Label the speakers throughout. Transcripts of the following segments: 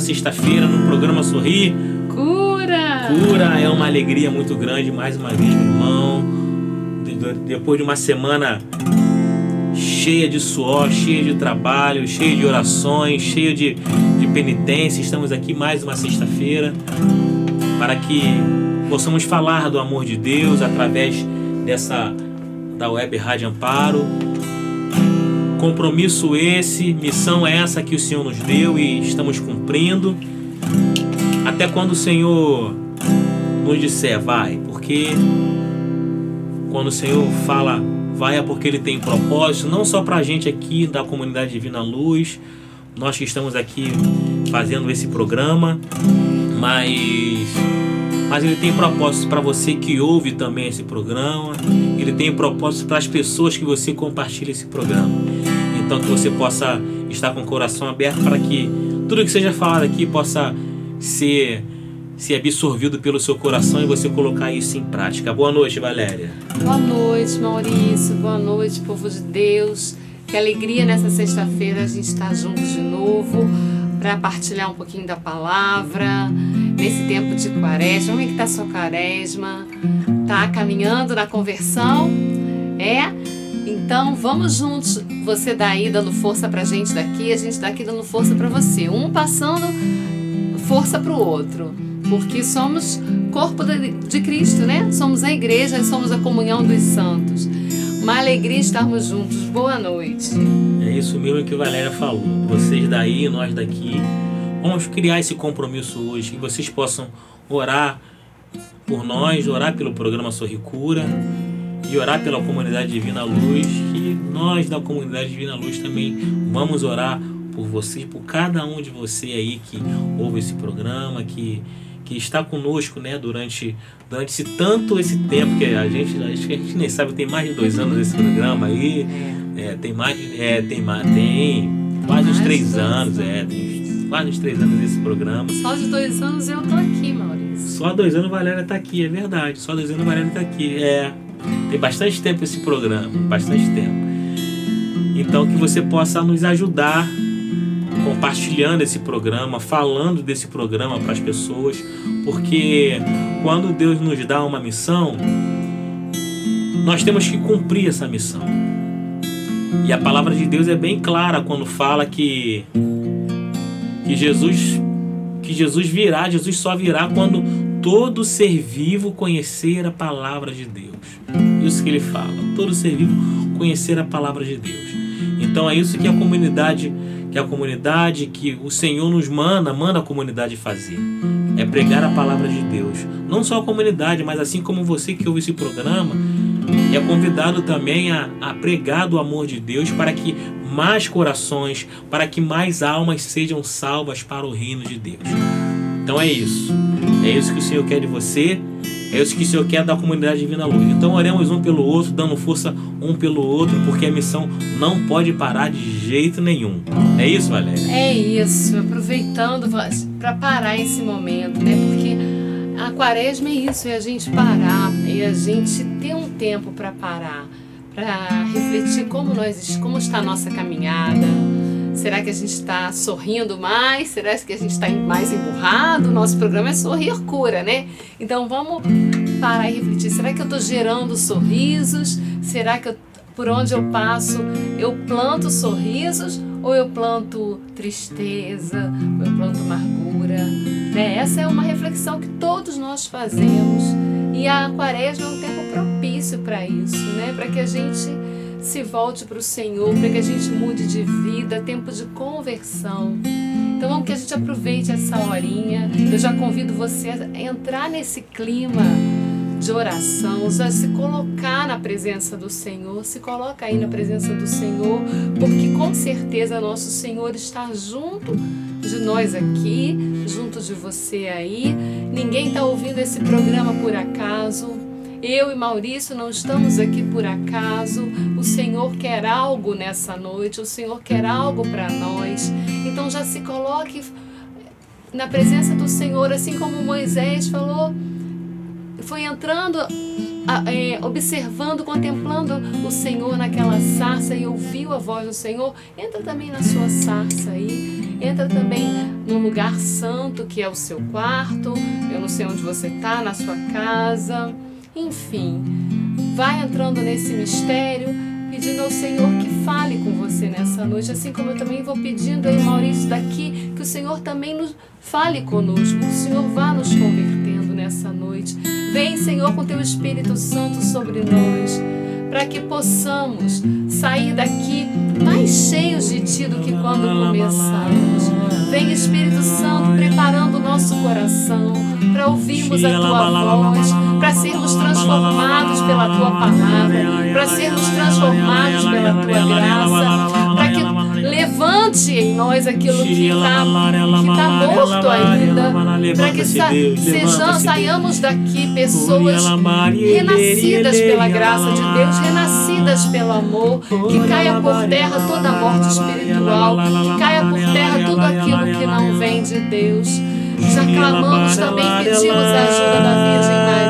Speaker 1: Sexta-feira no programa Sorrir.
Speaker 2: Cura!
Speaker 1: Cura é uma alegria muito grande, mais uma vez, meu irmão. Depois de uma semana cheia de suor, cheia de trabalho, cheia de orações, cheia de, de penitência, estamos aqui mais uma sexta-feira para que possamos falar do amor de Deus através dessa da Web Rádio Amparo Compromisso esse, missão essa que o Senhor nos deu e estamos cumprindo. Até quando o Senhor nos disser vai, porque quando o Senhor fala vai é porque Ele tem propósito, não só para a gente aqui da comunidade Divina Luz, nós que estamos aqui fazendo esse programa, mas mas ele tem propósito para você que ouve também esse programa, ele tem propósito para as pessoas que você compartilha esse programa. Então que você possa estar com o coração aberto para que tudo que seja falado aqui possa ser ser absorvido pelo seu coração e você colocar isso em prática. Boa noite, Valéria.
Speaker 2: Boa noite, Maurício. Boa noite, povo de Deus. Que alegria nessa sexta-feira a gente estar juntos de novo para partilhar um pouquinho da palavra nesse tempo de quaresma. Como é que tá sua quaresma? Tá caminhando na conversão? É? Então vamos juntos. Você daí dando força pra gente daqui, a gente daqui dando força para você. Um passando força pro outro. Porque somos corpo de Cristo, né? Somos a igreja, somos a comunhão dos santos. Uma alegria estarmos juntos. Boa noite.
Speaker 1: É isso mesmo que a Valéria falou. Vocês daí, nós daqui. Vamos criar esse compromisso hoje, que vocês possam orar por nós, orar pelo programa Sorricura e orar pela comunidade Divina Luz, que nós da comunidade Divina Luz também vamos orar por vocês, por cada um de você aí que ouve esse programa, que, que está conosco né, durante, durante esse, tanto esse tempo que a gente, acho que a gente nem sabe, tem mais de dois anos esse programa aí. É, tem mais é, tem, tem quase uns três anos, é, tem quase uns três anos esse programa.
Speaker 2: Só de dois anos eu tô aqui, Maurício.
Speaker 1: Só dois anos a Valéria tá aqui, é verdade. Só dois anos Valéria tá aqui. É, tem bastante tempo esse programa, bastante tempo. Então que você possa nos ajudar compartilhando esse programa, falando desse programa para as pessoas, porque quando Deus nos dá uma missão, nós temos que cumprir essa missão. E a palavra de Deus é bem clara quando fala que que Jesus que Jesus virá, Jesus só virá quando todo ser vivo conhecer a palavra de Deus. Isso que ele fala. Todo ser vivo conhecer a palavra de Deus. Então é isso que a comunidade, que a comunidade, que o Senhor nos manda, manda a comunidade fazer. É pregar a palavra de Deus. Não só a comunidade, mas assim como você que ouve esse programa, é convidado também a, a pregar do amor de Deus para que mais corações, para que mais almas sejam salvas para o reino de Deus. Então é isso. É isso que o Senhor quer de você. É isso que o Senhor quer da comunidade Divina Luz. Então oremos um pelo outro, dando força um pelo outro, porque a missão não pode parar de jeito nenhum. É isso, Valéria?
Speaker 2: É isso. Aproveitando para parar esse momento, né? Porque a quaresma é isso, é a gente parar, é a gente ter um tempo para parar para refletir como nós como está a nossa caminhada. Será que a gente está sorrindo mais? Será que a gente está mais emburrado? Nosso programa é Sorrir Cura, né? Então vamos parar e refletir. Será que eu estou gerando sorrisos? Será que eu, por onde eu passo eu planto sorrisos ou eu planto tristeza? Ou eu planto amargura? Né? Essa é uma reflexão que todos nós fazemos. E a quaresma é um tempo propício para isso, né? Para que a gente se volte para o Senhor, para que a gente mude de vida, tempo de conversão. Então vamos que a gente aproveite essa horinha. Eu já convido você a entrar nesse clima de oração, já se colocar na presença do Senhor, se coloca aí na presença do Senhor, porque com certeza nosso Senhor está junto de nós aqui, junto de você aí. Ninguém está ouvindo esse programa por acaso. Eu e Maurício não estamos aqui por acaso. O Senhor quer algo nessa noite, o Senhor quer algo para nós. Então já se coloque na presença do Senhor, assim como Moisés falou, foi entrando, é, observando, contemplando o Senhor naquela sarça e ouviu a voz do Senhor. Entra também na sua sarça aí. Entra também no lugar santo que é o seu quarto. Eu não sei onde você está, na sua casa. Enfim, vai entrando nesse mistério, pedindo ao Senhor que fale com você nessa noite, assim como eu também vou pedindo aí, Maurício, daqui, que o Senhor também nos fale conosco, que o Senhor vá nos convertendo nessa noite. Vem, Senhor, com teu Espírito Santo sobre nós, para que possamos sair daqui mais cheios de Ti do que quando começamos. Vem, Espírito Santo, preparando o nosso coração para ouvirmos a Tua voz, para sermos transformados pela Tua palavra, para sermos transformados pela Tua graça, para que levante em nós aquilo que está tá morto ainda, para que sa sejamos, saiamos daqui pessoas renascidas pela graça de Deus, renascidas pelo amor, que caia por terra toda a morte espiritual, que caia por terra tudo aquilo que não vem de Deus. Já clamamos também, pedimos a ajuda da Virgem Maria.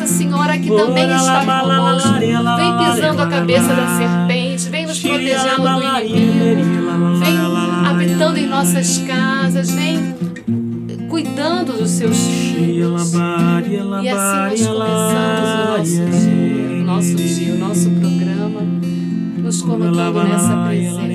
Speaker 2: Vem Nossa Senhora que também está conosco. Vem pisando a cabeça da serpente. Vem nos protegendo do inimigo. Vem habitando em nossas casas. Vem cuidando dos seus filhos. E assim nós começamos o nosso dia, o nosso dia, o nosso programa, nos colocando nessa presença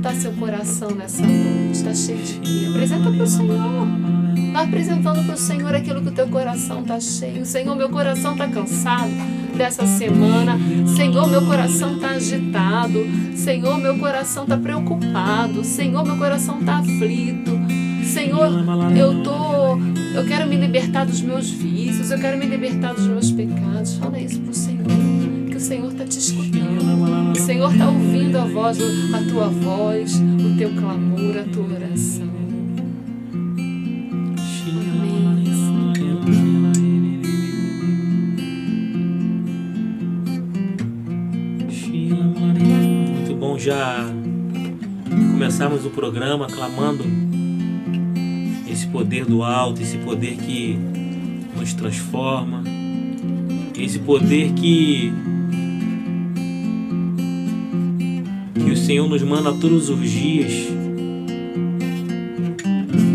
Speaker 2: está seu coração nessa noite? Está cheio de quê? Apresenta para o Senhor. Está apresentando para o Senhor aquilo que o teu coração está cheio. Senhor, meu coração está cansado dessa semana. Senhor, meu coração está agitado. Senhor, meu coração está preocupado. Senhor, meu coração está aflito. Senhor, eu tô, eu quero me libertar dos meus vícios. Eu quero me libertar dos meus pecados. Fala isso para o Senhor o Senhor está te escutando. O Senhor está ouvindo a voz, a tua voz, o teu clamor, a tua oração.
Speaker 1: Já começarmos o programa clamando esse poder do alto, esse poder que nos transforma, esse poder que que o Senhor nos manda todos os dias.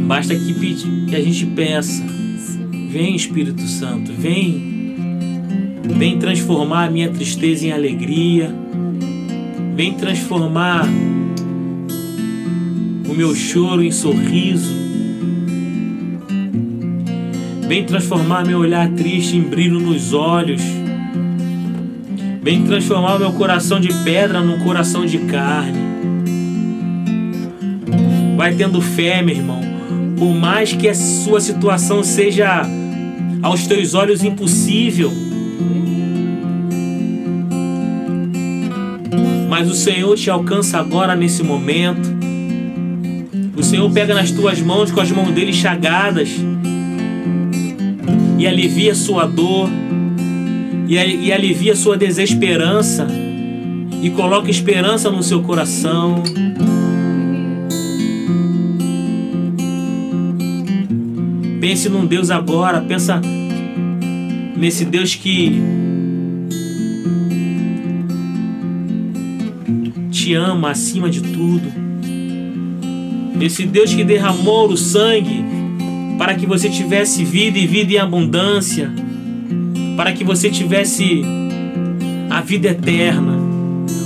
Speaker 1: Basta que, que a gente peça. Vem Espírito Santo, vem. Vem transformar a minha tristeza em alegria. Vem transformar o meu choro em sorriso. Vem transformar meu olhar triste em brilho nos olhos. Vem transformar meu coração de pedra num coração de carne. Vai tendo fé, meu irmão. Por mais que a sua situação seja aos teus olhos impossível, mas o Senhor te alcança agora nesse momento. O Senhor pega nas tuas mãos com as mãos dele chagadas e alivia sua dor e, e alivia sua desesperança e coloca esperança no seu coração. Pense num Deus agora, pensa nesse Deus que te ama acima de tudo. Esse Deus que derramou o sangue para que você tivesse vida e vida em abundância, para que você tivesse a vida eterna.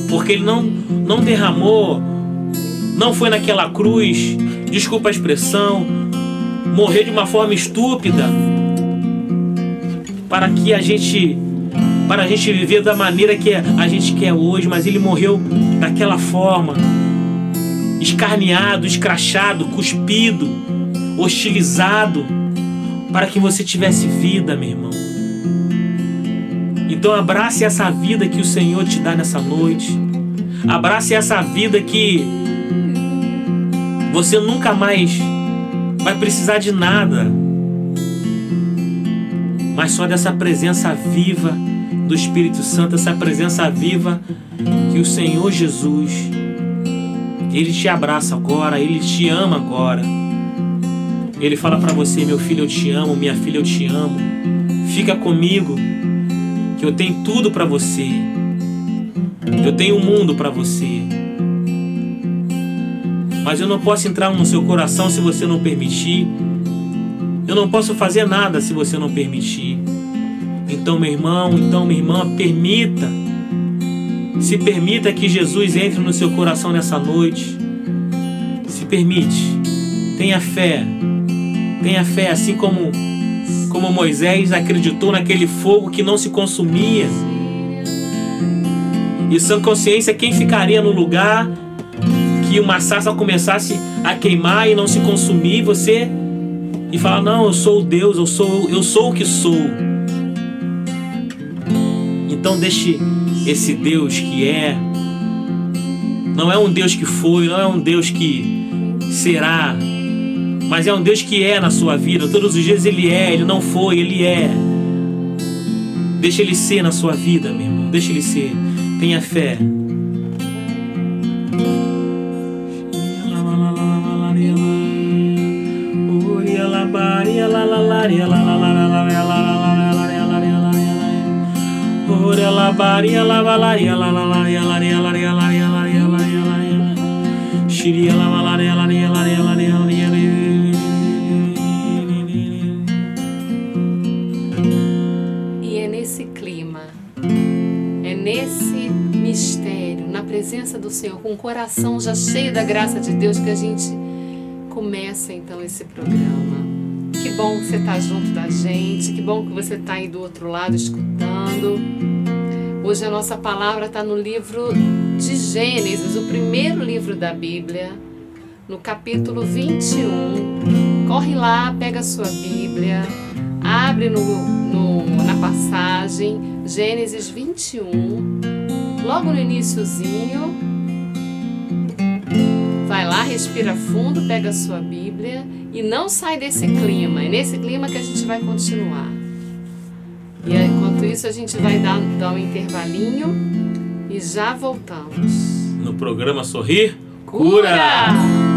Speaker 1: Porque ele não não derramou, não foi naquela cruz, desculpa a expressão, morrer de uma forma estúpida para que a gente para a gente viver da maneira que a gente quer hoje, mas ele morreu daquela forma, escarneado, escrachado, cuspido, hostilizado, para que você tivesse vida, meu irmão. Então abrace essa vida que o Senhor te dá nessa noite. Abrace essa vida que você nunca mais vai precisar de nada, mas só dessa presença viva do Espírito Santo, essa presença viva que o Senhor Jesus, Ele te abraça agora, Ele te ama agora. Ele fala para você, meu filho, eu te amo, minha filha, eu te amo. Fica comigo, que eu tenho tudo para você. Eu tenho o um mundo para você. Mas eu não posso entrar no seu coração se você não permitir. Eu não posso fazer nada se você não permitir. Então, meu irmão, então, minha irmã, permita. Se permita que Jesus entre no seu coração nessa noite. Se permite. Tenha fé. Tenha fé, assim como, como Moisés acreditou naquele fogo que não se consumia. E sã consciência, quem ficaria no lugar que uma sarça começasse a queimar e não se consumir, você e falar: "Não, eu sou Deus, eu sou eu sou o que sou". Então deixe esse Deus que é. Não é um Deus que foi, não é um Deus que será, mas é um Deus que é na sua vida. Todos os dias Ele é, Ele não foi, Ele é. Deixa Ele ser na sua vida, meu irmão. Deixa Ele ser. Tenha fé. Laria lava laria la la laria laria laria laria laria laria laria Shiria lava laria laria laria laria laria
Speaker 2: E é nesse clima, é nesse mistério, na presença do Senhor, com o coração já cheio da graça de Deus que a gente começa então esse programa. Que bom que você está junto da gente, que bom que você está aí do outro lado escutando. Hoje a nossa palavra está no livro de Gênesis, o primeiro livro da Bíblia, no capítulo 21. Corre lá, pega a sua Bíblia, abre no, no, na passagem Gênesis 21, logo no iníciozinho. Vai lá, respira fundo, pega a sua Bíblia e não sai desse clima. É nesse clima que a gente vai continuar. E enquanto isso a gente vai dar, dar um intervalinho e já voltamos.
Speaker 1: No programa Sorrir Cura! Cura!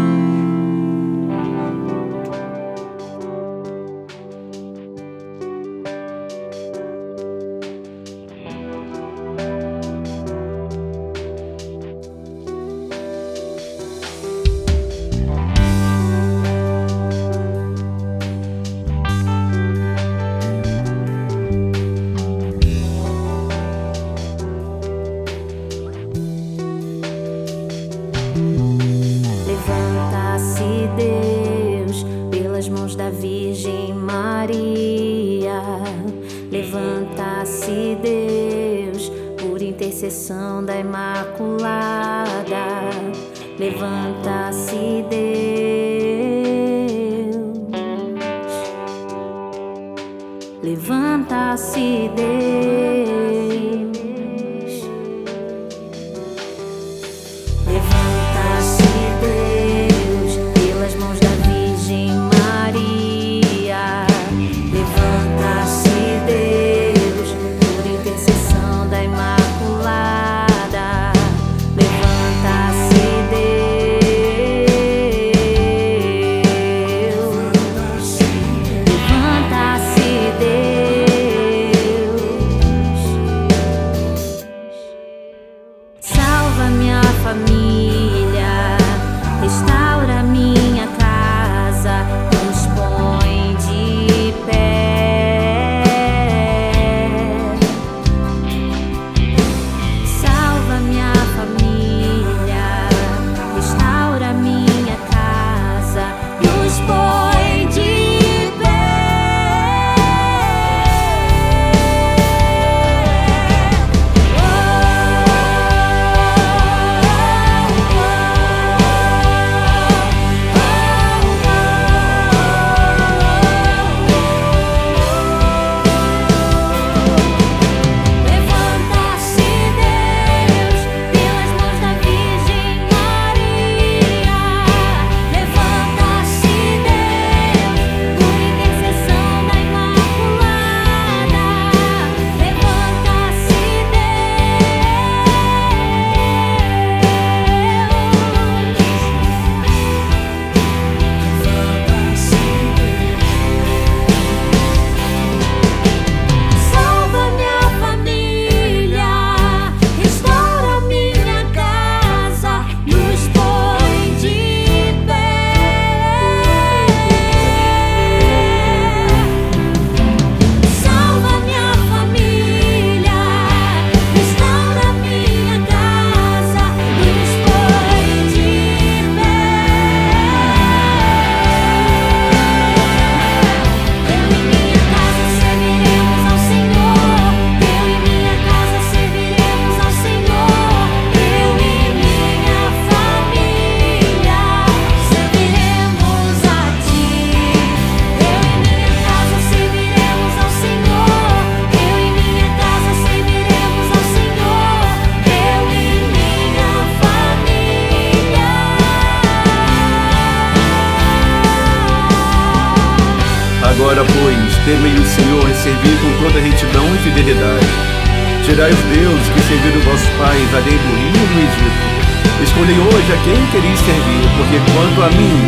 Speaker 3: Tirai os deuses que serviram vossos pais além do rio do Egito. Escolhei hoje a quem quereis servir, porque quanto a mim,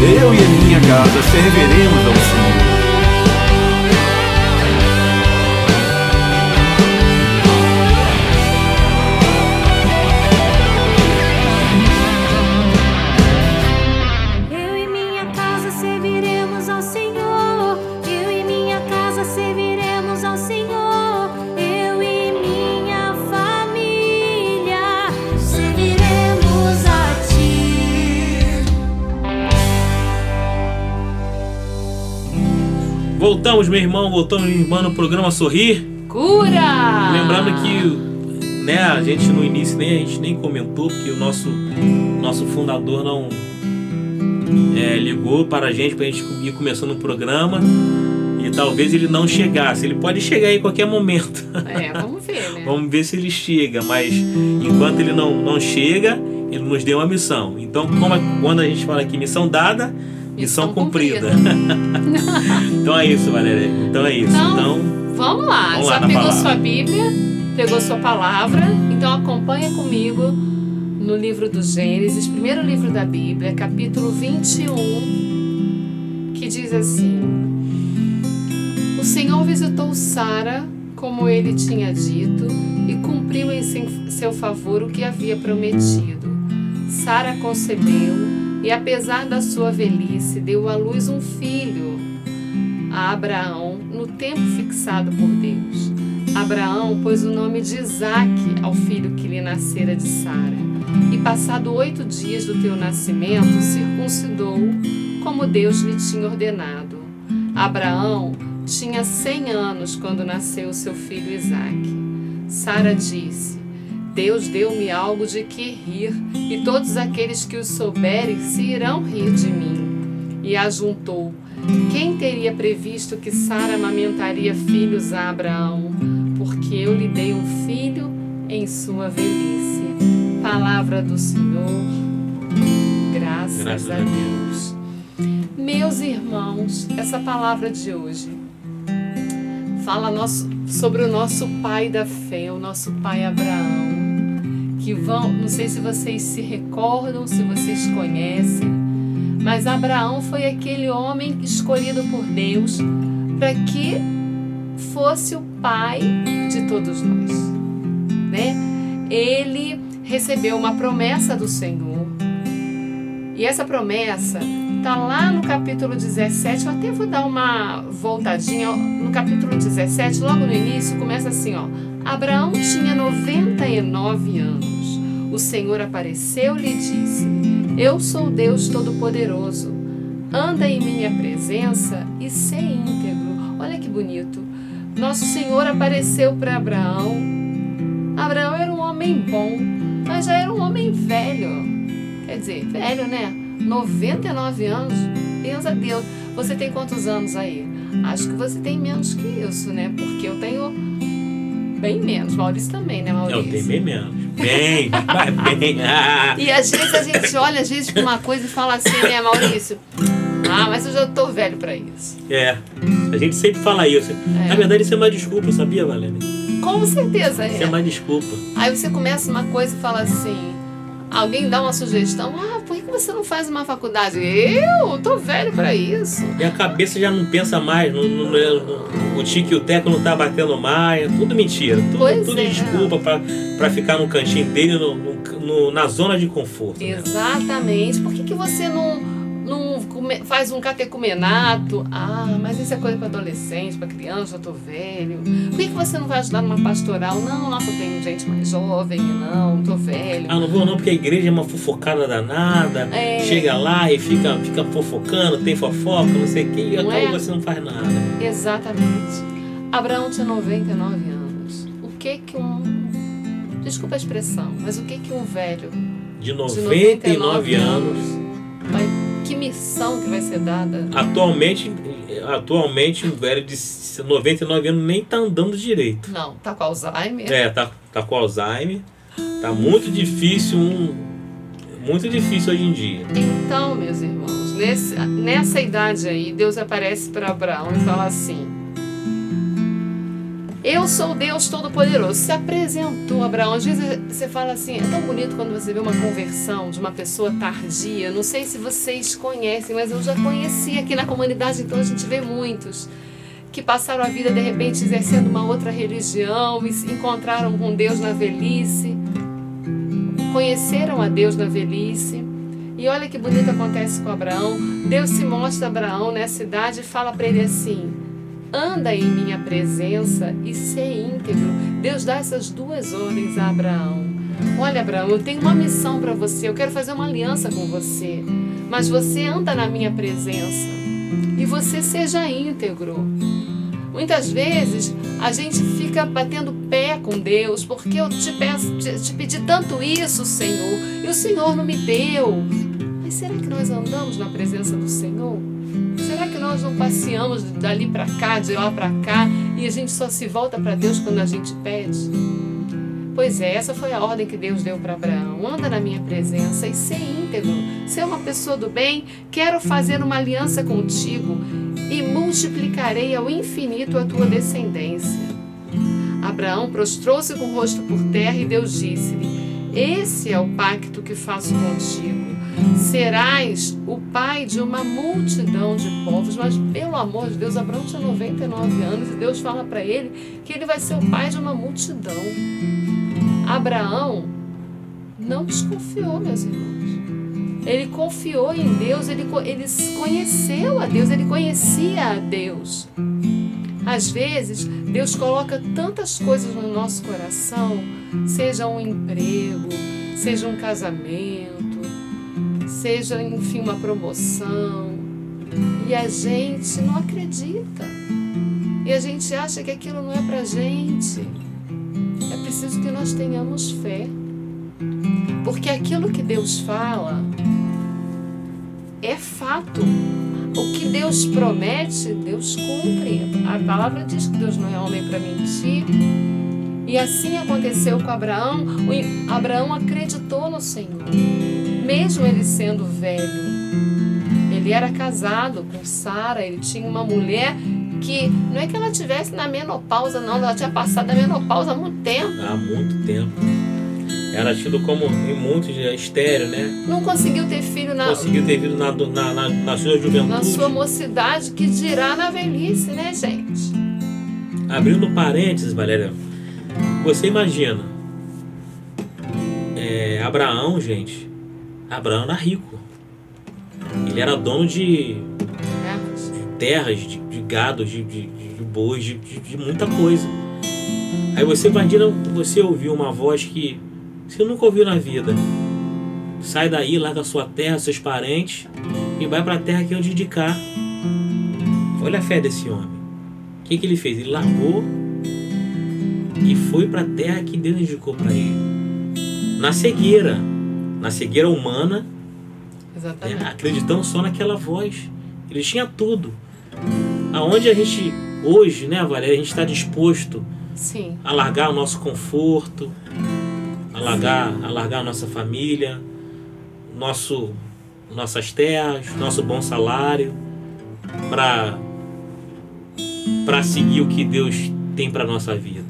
Speaker 3: eu e a minha casa serviremos ao Senhor.
Speaker 1: Voltamos, meu irmão, voltamos, minha irmã, no programa Sorrir.
Speaker 2: Cura!
Speaker 1: Lembrando que né, a gente no início nem, a gente nem comentou, porque o nosso, nosso fundador não é, ligou para a gente, para a gente ir começando o programa. E talvez ele não chegasse. Ele pode chegar em qualquer momento.
Speaker 2: É, vamos ver, né?
Speaker 1: vamos ver se ele chega. Mas enquanto ele não, não chega, ele nos deu uma missão. Então, como, quando a gente fala aqui missão dada, Missão, cumprida. então é isso, Valéria. Então é isso.
Speaker 2: Então, então vamos lá. Vamos Já lá pegou palavra. sua Bíblia, pegou sua palavra. Então acompanha comigo no livro do Gênesis, primeiro livro da Bíblia, capítulo 21, que diz assim: O Senhor visitou Sara como ele tinha dito e cumpriu em seu favor o que havia prometido. Sara concebeu e apesar da sua velhice, deu à luz um filho a Abraão no tempo fixado por Deus. Abraão pôs o nome de Isaque ao filho que lhe nascera de Sara. E passado oito dias do teu nascimento, circuncidou, como Deus lhe tinha ordenado. Abraão tinha cem anos quando nasceu seu filho Isaque. Sara disse: Deus deu-me algo de que rir, e todos aqueles que o souberem se irão rir de mim. E ajuntou: Quem teria previsto que Sara amamentaria filhos a Abraão? Porque eu lhe dei um filho em sua velhice. Palavra do Senhor. Graças, Graças a Deus. Meus irmãos, essa palavra de hoje fala nosso, sobre o nosso pai da fé, o nosso pai Abraão que vão, não sei se vocês se recordam, se vocês conhecem, mas Abraão foi aquele homem escolhido por Deus para que fosse o pai de todos nós, né? Ele recebeu uma promessa do Senhor. E essa promessa tá lá no capítulo 17. Eu até vou dar uma voltadinha no capítulo 17, logo no início, começa assim, ó: Abraão tinha 99 anos o Senhor apareceu-lhe e disse: Eu sou Deus Todo-Poderoso. Anda em minha presença e sê íntegro. Olha que bonito. Nosso Senhor apareceu para Abraão. Abraão era um homem bom, mas já era um homem velho. Quer dizer, velho, né? 99 anos. Pensa Deus. Você tem quantos anos aí? Acho que você tem menos que isso, né? Porque eu tenho bem menos. Maurício também, né, Maurício?
Speaker 1: Eu tenho bem menos. Bem, bem.
Speaker 2: Ah. E às vezes a gente olha às vezes para uma coisa e fala assim, né, Maurício? Ah, mas eu já tô velho para isso.
Speaker 1: É, a gente sempre fala isso. É. Na verdade, isso é uma desculpa, sabia, Valéria?
Speaker 2: Com certeza
Speaker 1: é. Isso é uma desculpa.
Speaker 2: Aí você começa uma coisa e fala assim, alguém dá uma sugestão, ah, por que você não faz uma faculdade? Eu tô velho para isso.
Speaker 1: E a cabeça já não pensa mais, não, não, não, o tique e o teco não tá batendo mais, é tudo mentira. Tudo, pois tudo é. desculpa para ficar no cantinho dele, no, no, na zona de conforto.
Speaker 2: Né? Exatamente. Né? Por que, que você não não faz um catecumenato. Ah, mas isso é coisa para adolescente, para criança, eu tô velho. Por que, que você não vai ajudar numa pastoral? Não, nossa, tem gente mais jovem, não, tô velho.
Speaker 1: Ah, não vou não, porque a igreja é uma fofocada danada. É. Chega lá e fica, fica fofocando, tem fofoca, não sei o quê, e acaba é? você não faz nada.
Speaker 2: Exatamente. Abraão tinha 99 anos. O que que um. Desculpa a expressão, mas o que que um velho
Speaker 1: de 99, de 99 anos,
Speaker 2: que missão que vai ser dada?
Speaker 1: Atualmente, atualmente um velho de 99 anos nem tá andando direito.
Speaker 2: Não, tá com Alzheimer.
Speaker 1: É, tá, tá com Alzheimer. Tá muito difícil, um, muito difícil hoje em dia.
Speaker 2: Então, meus irmãos, nesse, nessa idade aí, Deus aparece para Abraão e fala assim: Eu sou Deus Todo-Poderoso. Se apresentou Abraão. Às vezes você fala assim: é tão bonito quando você vê uma conversão de uma pessoa tardia. Não sei se vocês conhecem, mas eu já conheci aqui na comunidade, então a gente vê muitos que passaram a vida de repente exercendo uma outra religião e se encontraram com Deus na velhice, conheceram a Deus na velhice. E olha que bonito acontece com Abraão. Deus se mostra a Abraão nessa idade e fala para ele assim: anda em minha presença e ser íntegro. Deus dá essas duas ordens a Abraão. Olha, Abraão, eu tenho uma missão para você. Eu quero fazer uma aliança com você. Mas você anda na minha presença e você seja íntegro. Muitas vezes a gente fica batendo pé com Deus porque eu te, peço, te, te pedi tanto isso, Senhor, e o Senhor não me deu. Mas será que nós andamos na presença do Senhor? Será que nós não passeamos dali para cá, de lá para cá, e a gente só se volta para Deus quando a gente pede? Pois é, essa foi a ordem que Deus deu para Abraão. Anda na minha presença e ser íntegro. Ser uma pessoa do bem, quero fazer uma aliança contigo e multiplicarei ao infinito a tua descendência. Abraão prostrou-se com o rosto por terra e Deus disse-lhe: Esse é o pacto que faço contigo. Serás o pai de uma multidão de povos. Mas, pelo amor de Deus, Abraão tinha 99 anos e Deus fala para ele que ele vai ser o pai de uma multidão. Abraão não desconfiou, meus irmãos. Ele confiou em Deus, ele, ele conheceu a Deus, ele conhecia a Deus. Às vezes, Deus coloca tantas coisas no nosso coração, seja um emprego, seja um casamento, seja, enfim, uma promoção, e a gente não acredita. E a gente acha que aquilo não é pra gente. É preciso que nós tenhamos fé. Porque aquilo que Deus fala é fato. O que Deus promete, Deus cumpre. A palavra diz que Deus não é homem para mentir. E assim aconteceu com Abraão. O Abraão acreditou no Senhor, mesmo ele sendo velho. Ele era casado com Sara, ele tinha uma mulher que não é que ela tivesse na menopausa, não, ela tinha passado a menopausa há muito tempo.
Speaker 1: Há muito tempo. Era tido como em muitos estéreo, né?
Speaker 2: Não conseguiu ter filho na.
Speaker 1: Conseguiu ter filho na, na, na, na sua juventude.
Speaker 2: Na sua mocidade, que dirá na velhice, né, gente?
Speaker 1: Abrindo parênteses, Valéria, você imagina. É, Abraão, gente. Abraão era rico. Ele era dono de terras, de, de, gado, de, de, de bois, de, de, muita coisa. Aí você imagina você ouvir uma voz que você nunca ouviu na vida. Sai daí, larga sua terra, seus parentes e vai para a terra que eu te indicar. Olha a fé desse homem. O que, que ele fez? Ele largou e foi para a terra que Deus indicou para ele. Na cegueira, na cegueira humana,
Speaker 2: Exatamente.
Speaker 1: É, acreditando só naquela voz. Ele tinha tudo. Aonde a gente, hoje, né, Valéria, a gente está disposto
Speaker 2: Sim.
Speaker 1: a largar o nosso conforto, a largar, a largar a nossa família, nosso, nossas terras, nosso bom salário, para para seguir o que Deus tem para nossa vida.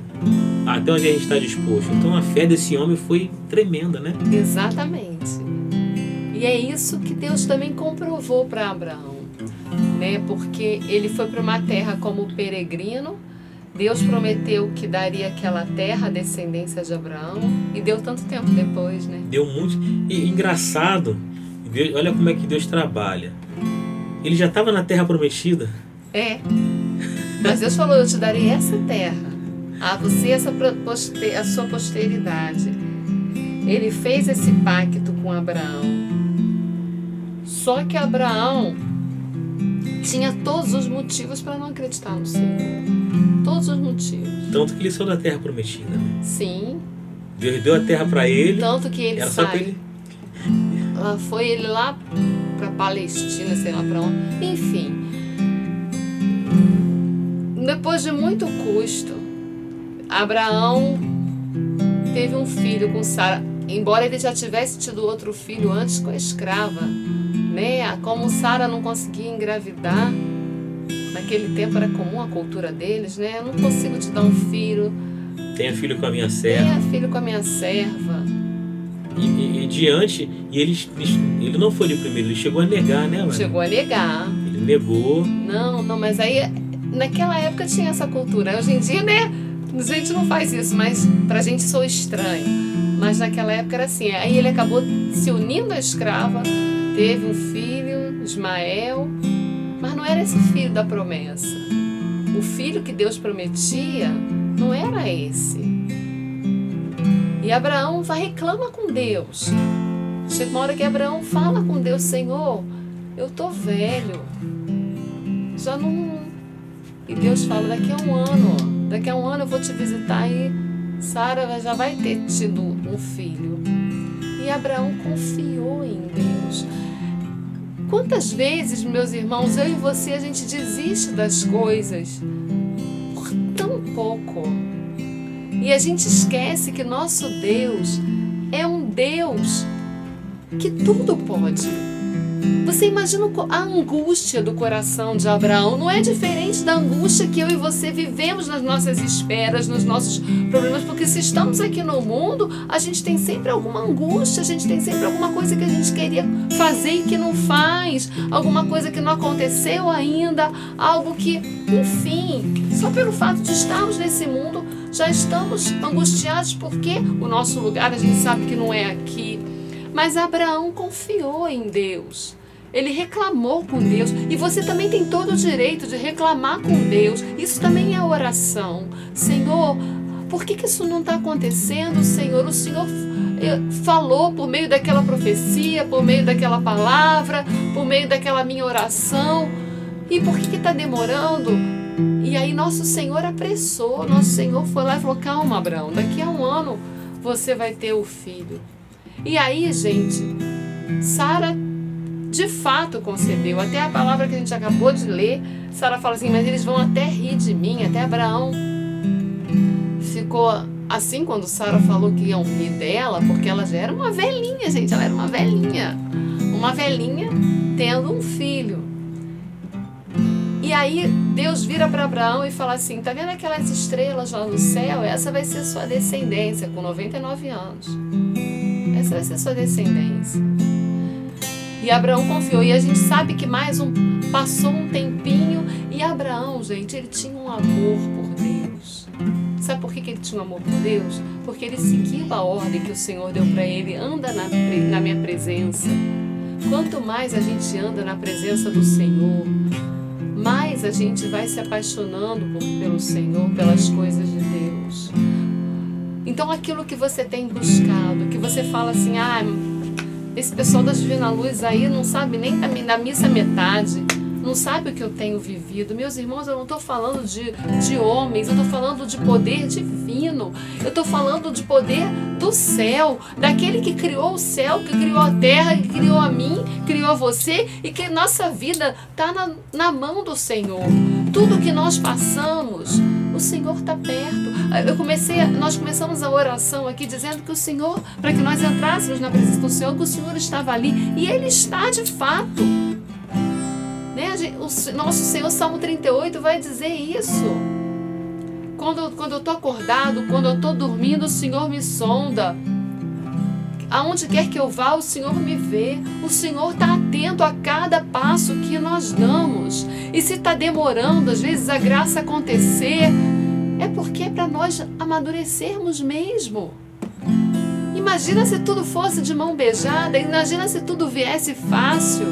Speaker 1: Até onde a gente está disposto. Então a fé desse homem foi tremenda, né?
Speaker 2: Exatamente. E é isso que Deus também comprovou para Abraão, né? Porque ele foi para uma terra como peregrino. Deus prometeu que daria aquela terra à descendência de Abraão e deu tanto tempo depois, né?
Speaker 1: Deu muito. E engraçado, Deus, olha como é que Deus trabalha. Ele já estava na terra prometida.
Speaker 2: É. Mas Deus falou: Eu te darei essa terra, a você essa a sua posteridade. Ele fez esse pacto com Abraão. Só que Abraão tinha todos os motivos para não acreditar no Senhor. Todos os motivos.
Speaker 1: Tanto que ele saiu da terra prometida. Né?
Speaker 2: Sim.
Speaker 1: Deus deu a terra para ele.
Speaker 2: Tanto que ele
Speaker 1: era
Speaker 2: sai.
Speaker 1: Só ele...
Speaker 2: Foi ele lá para Palestina, sei lá para onde. Enfim. Depois de muito custo, Abraão teve um filho com Sara. Embora ele já tivesse tido outro filho antes com a escrava, né? Como Sara não conseguia engravidar, naquele tempo era comum a cultura deles, né? Eu não consigo te dar um filho.
Speaker 1: Tenha filho com a minha serva.
Speaker 2: Tenha filho com a minha serva.
Speaker 1: E, e, e diante, e ele, ele não foi o primeiro, ele chegou a negar, né? Mãe?
Speaker 2: Chegou a negar.
Speaker 1: Ele negou.
Speaker 2: Não, não, mas aí naquela época tinha essa cultura. Hoje em dia, né? A gente não faz isso, mas pra gente sou estranho. Mas naquela época era assim. Aí ele acabou se unindo à escrava, teve um filho, Ismael, mas não era esse filho da promessa. O filho que Deus prometia não era esse. E Abraão vai reclama com Deus. Chega uma hora que Abraão fala com Deus, Senhor, eu tô velho. Já não. E Deus fala, daqui a um ano, daqui a um ano eu vou te visitar e Sara já vai ter tido um filho. E Abraão confiou em Deus. Quantas vezes, meus irmãos, eu e você, a gente desiste das coisas por tão pouco. E a gente esquece que nosso Deus é um Deus que tudo pode. Você imagina a angústia do coração de Abraão? Não é diferente da angústia que eu e você vivemos nas nossas esperas, nos nossos problemas, porque se estamos aqui no mundo, a gente tem sempre alguma angústia, a gente tem sempre alguma coisa que a gente queria fazer e que não faz, alguma coisa que não aconteceu ainda, algo que, enfim, só pelo fato de estarmos nesse mundo, já estamos angustiados porque o nosso lugar a gente sabe que não é aqui. Mas Abraão confiou em Deus. Ele reclamou com Deus. E você também tem todo o direito de reclamar com Deus. Isso também é oração. Senhor, por que, que isso não está acontecendo, Senhor? O Senhor eh, falou por meio daquela profecia, por meio daquela palavra, por meio daquela minha oração. E por que está demorando? E aí nosso Senhor apressou, nosso Senhor foi lá e falou: calma, Abraão, daqui a um ano você vai ter o filho. E aí, gente, Sara de fato concebeu. Até a palavra que a gente acabou de ler, Sara fala assim: mas eles vão até rir de mim, até Abraão ficou assim quando Sara falou que iam rir dela, porque ela já era uma velhinha, gente, ela era uma velhinha. Uma velhinha tendo um filho. E aí Deus vira para Abraão e fala assim: tá vendo aquelas estrelas lá no céu? Essa vai ser sua descendência com 99 anos. Essa vai ser sua descendência. E Abraão confiou. E a gente sabe que mais um passou um tempinho e Abraão, gente, ele tinha um amor por Deus. Sabe por que, que ele tinha um amor por Deus? Porque ele seguiu a ordem que o Senhor deu para ele: anda na, na minha presença. Quanto mais a gente anda na presença do Senhor, mais a gente vai se apaixonando por, pelo Senhor, pelas coisas de Deus. Então, aquilo que você tem buscado, que você fala assim, ah, esse pessoal da Divina Luz aí não sabe nem da, missa metade, não sabe o que eu tenho vivido. Meus irmãos, eu não estou falando de, de homens, eu estou falando de poder divino, eu estou falando de poder do céu, daquele que criou o céu, que criou a terra, que criou a mim, criou você e que nossa vida está na, na mão do Senhor. Tudo que nós passamos, o Senhor está perto. Eu comecei, nós começamos a oração aqui dizendo que o Senhor, para que nós entrássemos na presença do Senhor, que o Senhor estava ali e Ele está de fato. Né? O nosso Senhor, Salmo 38, vai dizer isso. Quando, quando eu estou acordado, quando eu estou dormindo, o Senhor me sonda. Aonde quer que eu vá, o Senhor me vê. O Senhor está atento a cada passo que nós damos. E se está demorando, às vezes, a graça acontecer, é porque é para nós amadurecermos mesmo. Imagina se tudo fosse de mão beijada, imagina se tudo viesse fácil.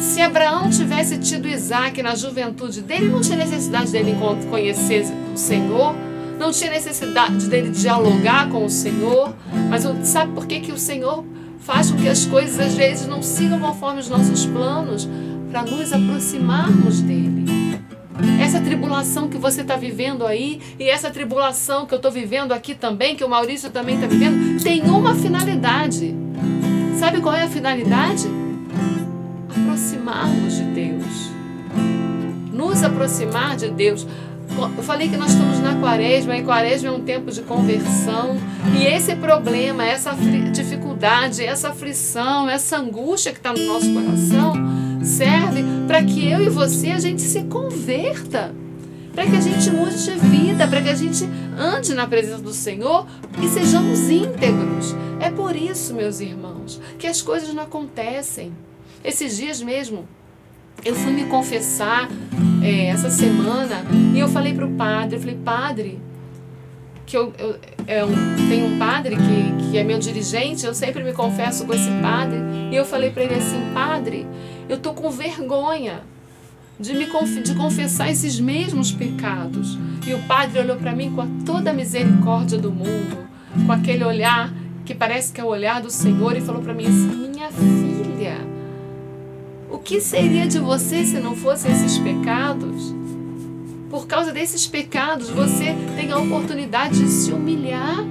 Speaker 2: Se Abraão tivesse tido Isaac na juventude dele, não tinha necessidade dele conhecer o Senhor, não tinha necessidade dele dialogar com o Senhor, mas sabe por que, que o Senhor faz com que as coisas às vezes não sigam conforme os nossos planos? Para nos aproximarmos dele. Essa tribulação que você está vivendo aí e essa tribulação que eu estou vivendo aqui também, que o Maurício também está vivendo, tem uma finalidade. Sabe qual é a finalidade? Aproximarmos de Deus. Nos aproximar de Deus. Eu falei que nós estamos na quaresma e quaresma é um tempo de conversão. E esse problema, essa dificuldade, essa aflição, essa angústia que está no nosso coração serve para que eu e você a gente se converta. Para que a gente mude de vida, para que a gente ande na presença do Senhor e sejamos íntegros. É por isso, meus irmãos, que as coisas não acontecem. Esses dias mesmo, eu fui me confessar é, essa semana e eu falei para o padre, eu falei, padre, que eu, eu, eu é tenho um padre que, que é meu dirigente, eu sempre me confesso com esse padre, e eu falei para ele assim, padre, eu tô com vergonha de me de confessar esses mesmos pecados. E o padre olhou para mim com toda a misericórdia do mundo, com aquele olhar que parece que é o olhar do Senhor e falou para mim assim: "Minha filha, o que seria de você se não fossem esses pecados? Por causa desses pecados, você tem a oportunidade de se humilhar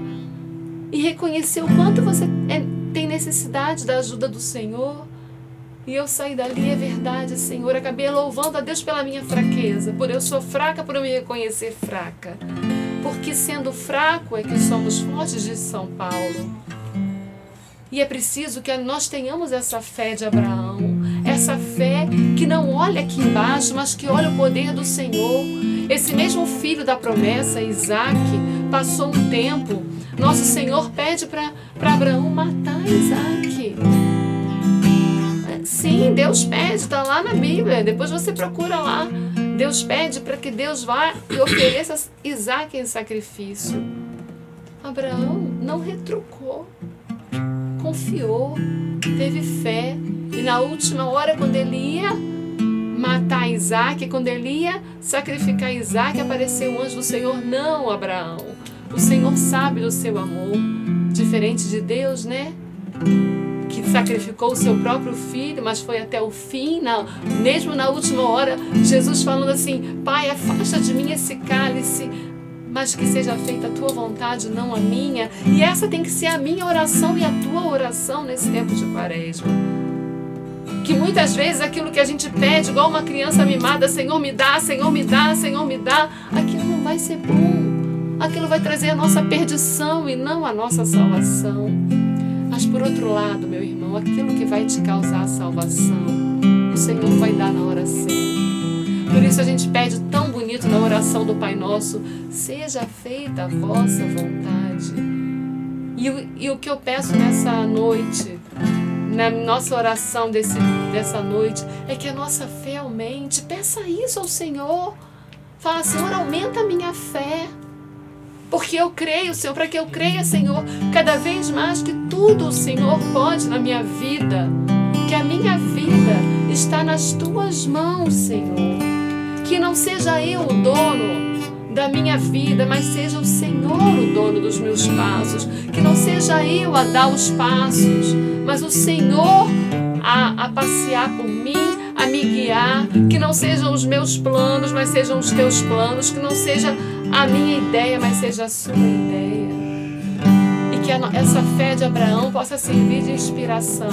Speaker 2: e reconhecer o quanto você é, tem necessidade da ajuda do Senhor. E eu saí dali, é verdade, Senhor. Acabei louvando a Deus pela minha fraqueza, por eu sou fraca, por eu me reconhecer fraca. Porque sendo fraco é que somos fortes de São Paulo. E é preciso que nós tenhamos essa fé de Abraão, essa fé que não olha aqui embaixo, mas que olha o poder do Senhor. Esse mesmo filho da promessa, Isaac, passou um tempo. Nosso Senhor pede para Abraão matar Isaac. Sim, Deus pede, está lá na Bíblia. Depois você procura lá. Deus pede para que Deus vá e ofereça Isaac em sacrifício. Abraão não retrucou confiou, teve fé. E na última hora, quando ele ia matar Isaac, quando ele ia sacrificar Isaac, apareceu o anjo do Senhor. Não, Abraão. O Senhor sabe do seu amor. Diferente de Deus, né? Que sacrificou o seu próprio filho, mas foi até o fim, na, mesmo na última hora, Jesus falando assim: Pai, afasta de mim esse cálice, mas que seja feita a tua vontade, não a minha. E essa tem que ser a minha oração e a tua oração nesse tempo de quaresma. Que muitas vezes aquilo que a gente pede, igual uma criança mimada, Senhor me dá, Senhor me dá, Senhor me dá, aquilo não vai ser bom. Aquilo vai trazer a nossa perdição e não a nossa salvação. Mas por outro lado, meu irmão, aquilo que vai te causar a salvação, o Senhor vai dar na hora certa. Por isso a gente pede tão bonito na oração do Pai Nosso: seja feita a vossa vontade. E, e o que eu peço nessa noite, na nossa oração desse, dessa noite, é que a nossa fé aumente. Peça isso ao Senhor. Fala, Senhor, aumenta a minha fé. Porque eu creio, Senhor, para que eu creia, Senhor, cada vez mais que tudo o Senhor pode na minha vida. Que a minha vida está nas tuas mãos, Senhor. Que não seja eu o dono da minha vida, mas seja o Senhor o dono dos meus passos. Que não seja eu a dar os passos, mas o Senhor a, a passear por mim, a me guiar. Que não sejam os meus planos, mas sejam os teus planos. Que não seja a minha ideia, mas seja a sua ideia. E que essa fé de Abraão possa servir de inspiração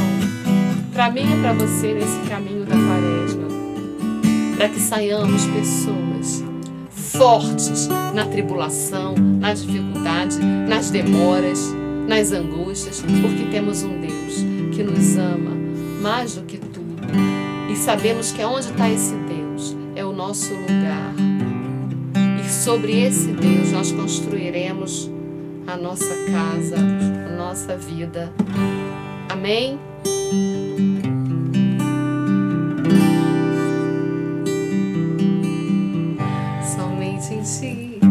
Speaker 2: para mim e para você nesse caminho da quaresma para que saiamos pessoas fortes na tribulação, na dificuldade, nas demoras, nas angústias, porque temos um Deus que nos ama mais do que tudo. E sabemos que onde está esse Deus é o nosso lugar. E sobre esse Deus nós construiremos a nossa casa, a nossa vida. Amém? Só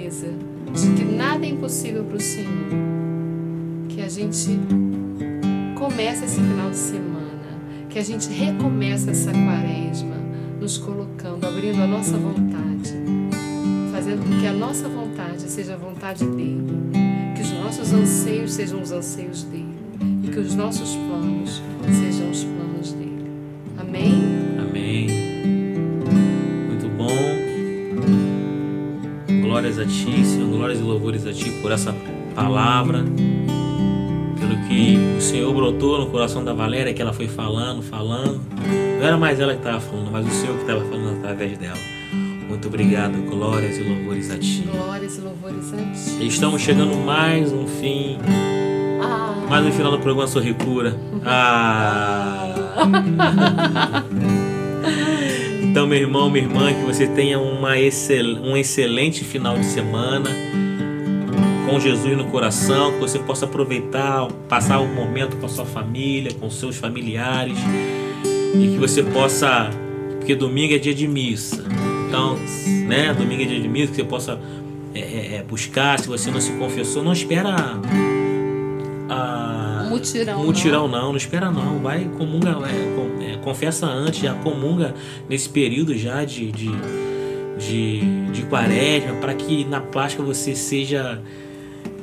Speaker 2: certeza de que nada é impossível para o Senhor que a gente começa esse final de semana, que a gente recomeça essa quaresma, nos colocando, abrindo a nossa vontade fazendo com que a nossa vontade seja a vontade dele, que os nossos anseios sejam os anseios dele e que os nossos planos
Speaker 1: a ti, Senhor. Glórias e louvores a ti por essa palavra. Pelo que o Senhor brotou no coração da Valéria, que ela foi falando, falando. Não era mais ela que estava falando, mas o Senhor que estava falando através dela. Muito obrigado. Glórias e louvores a ti.
Speaker 2: Glórias e louvores a ti.
Speaker 1: Estamos chegando mais um fim,
Speaker 2: Ah,
Speaker 1: mais no final do programa Sorri Cura. Ah! Meu irmão, minha irmã, que você tenha uma excel, um excelente final de semana com Jesus no coração, que você possa aproveitar, passar um momento com a sua família, com seus familiares e que você possa, porque domingo é dia de missa, então, né, domingo é dia de missa, que você possa é, é, é, buscar, se você não se confessou, não espera a
Speaker 2: Mutirão,
Speaker 1: mutirão não. não, espera não, vai comunga, é, é, confessa antes, já comunga nesse período já de de, de, de quaresma, para que na plástica você seja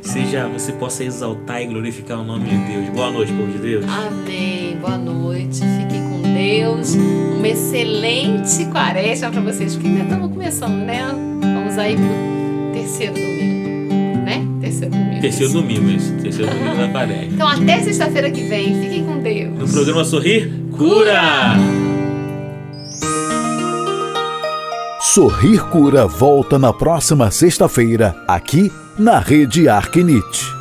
Speaker 1: seja você possa exaltar e glorificar o nome de Deus. Boa noite, povo de Deus.
Speaker 2: Amém. Boa noite. Fiquem com Deus. Uma excelente quaresma para vocês, porque ainda estamos começando, né? Vamos aí pro terceiro domingo? Terceiro domingo.
Speaker 1: Terceiro domingo, isso. Terceiro domingo da quaresma.
Speaker 2: Então, até sexta-feira que vem. Fiquem com Deus.
Speaker 1: No programa Sorrir, cura!
Speaker 4: Sorrir Cura volta na próxima sexta-feira, aqui na Rede Arquinite.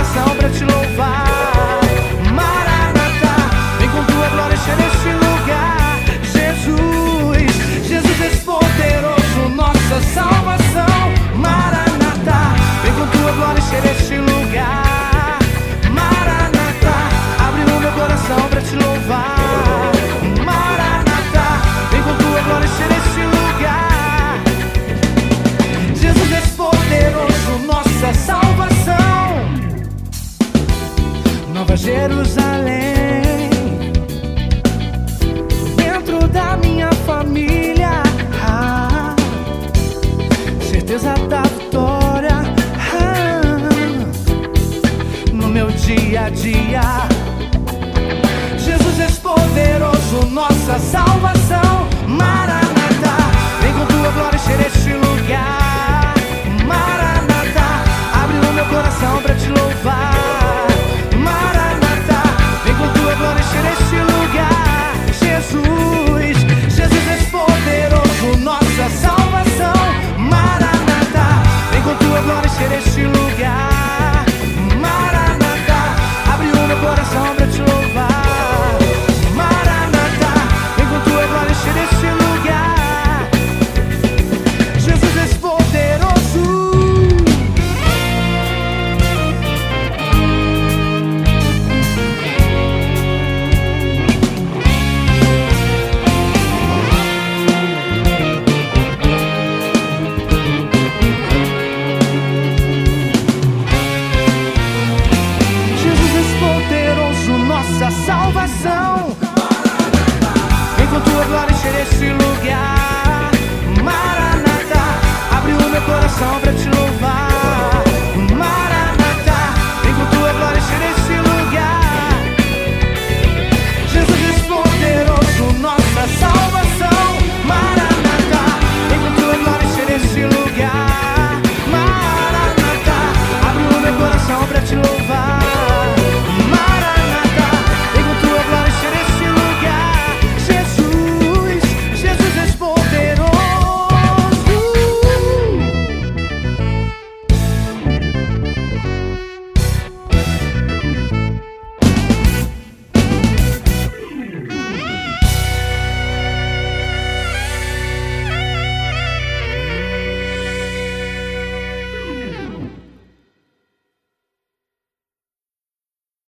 Speaker 5: Coração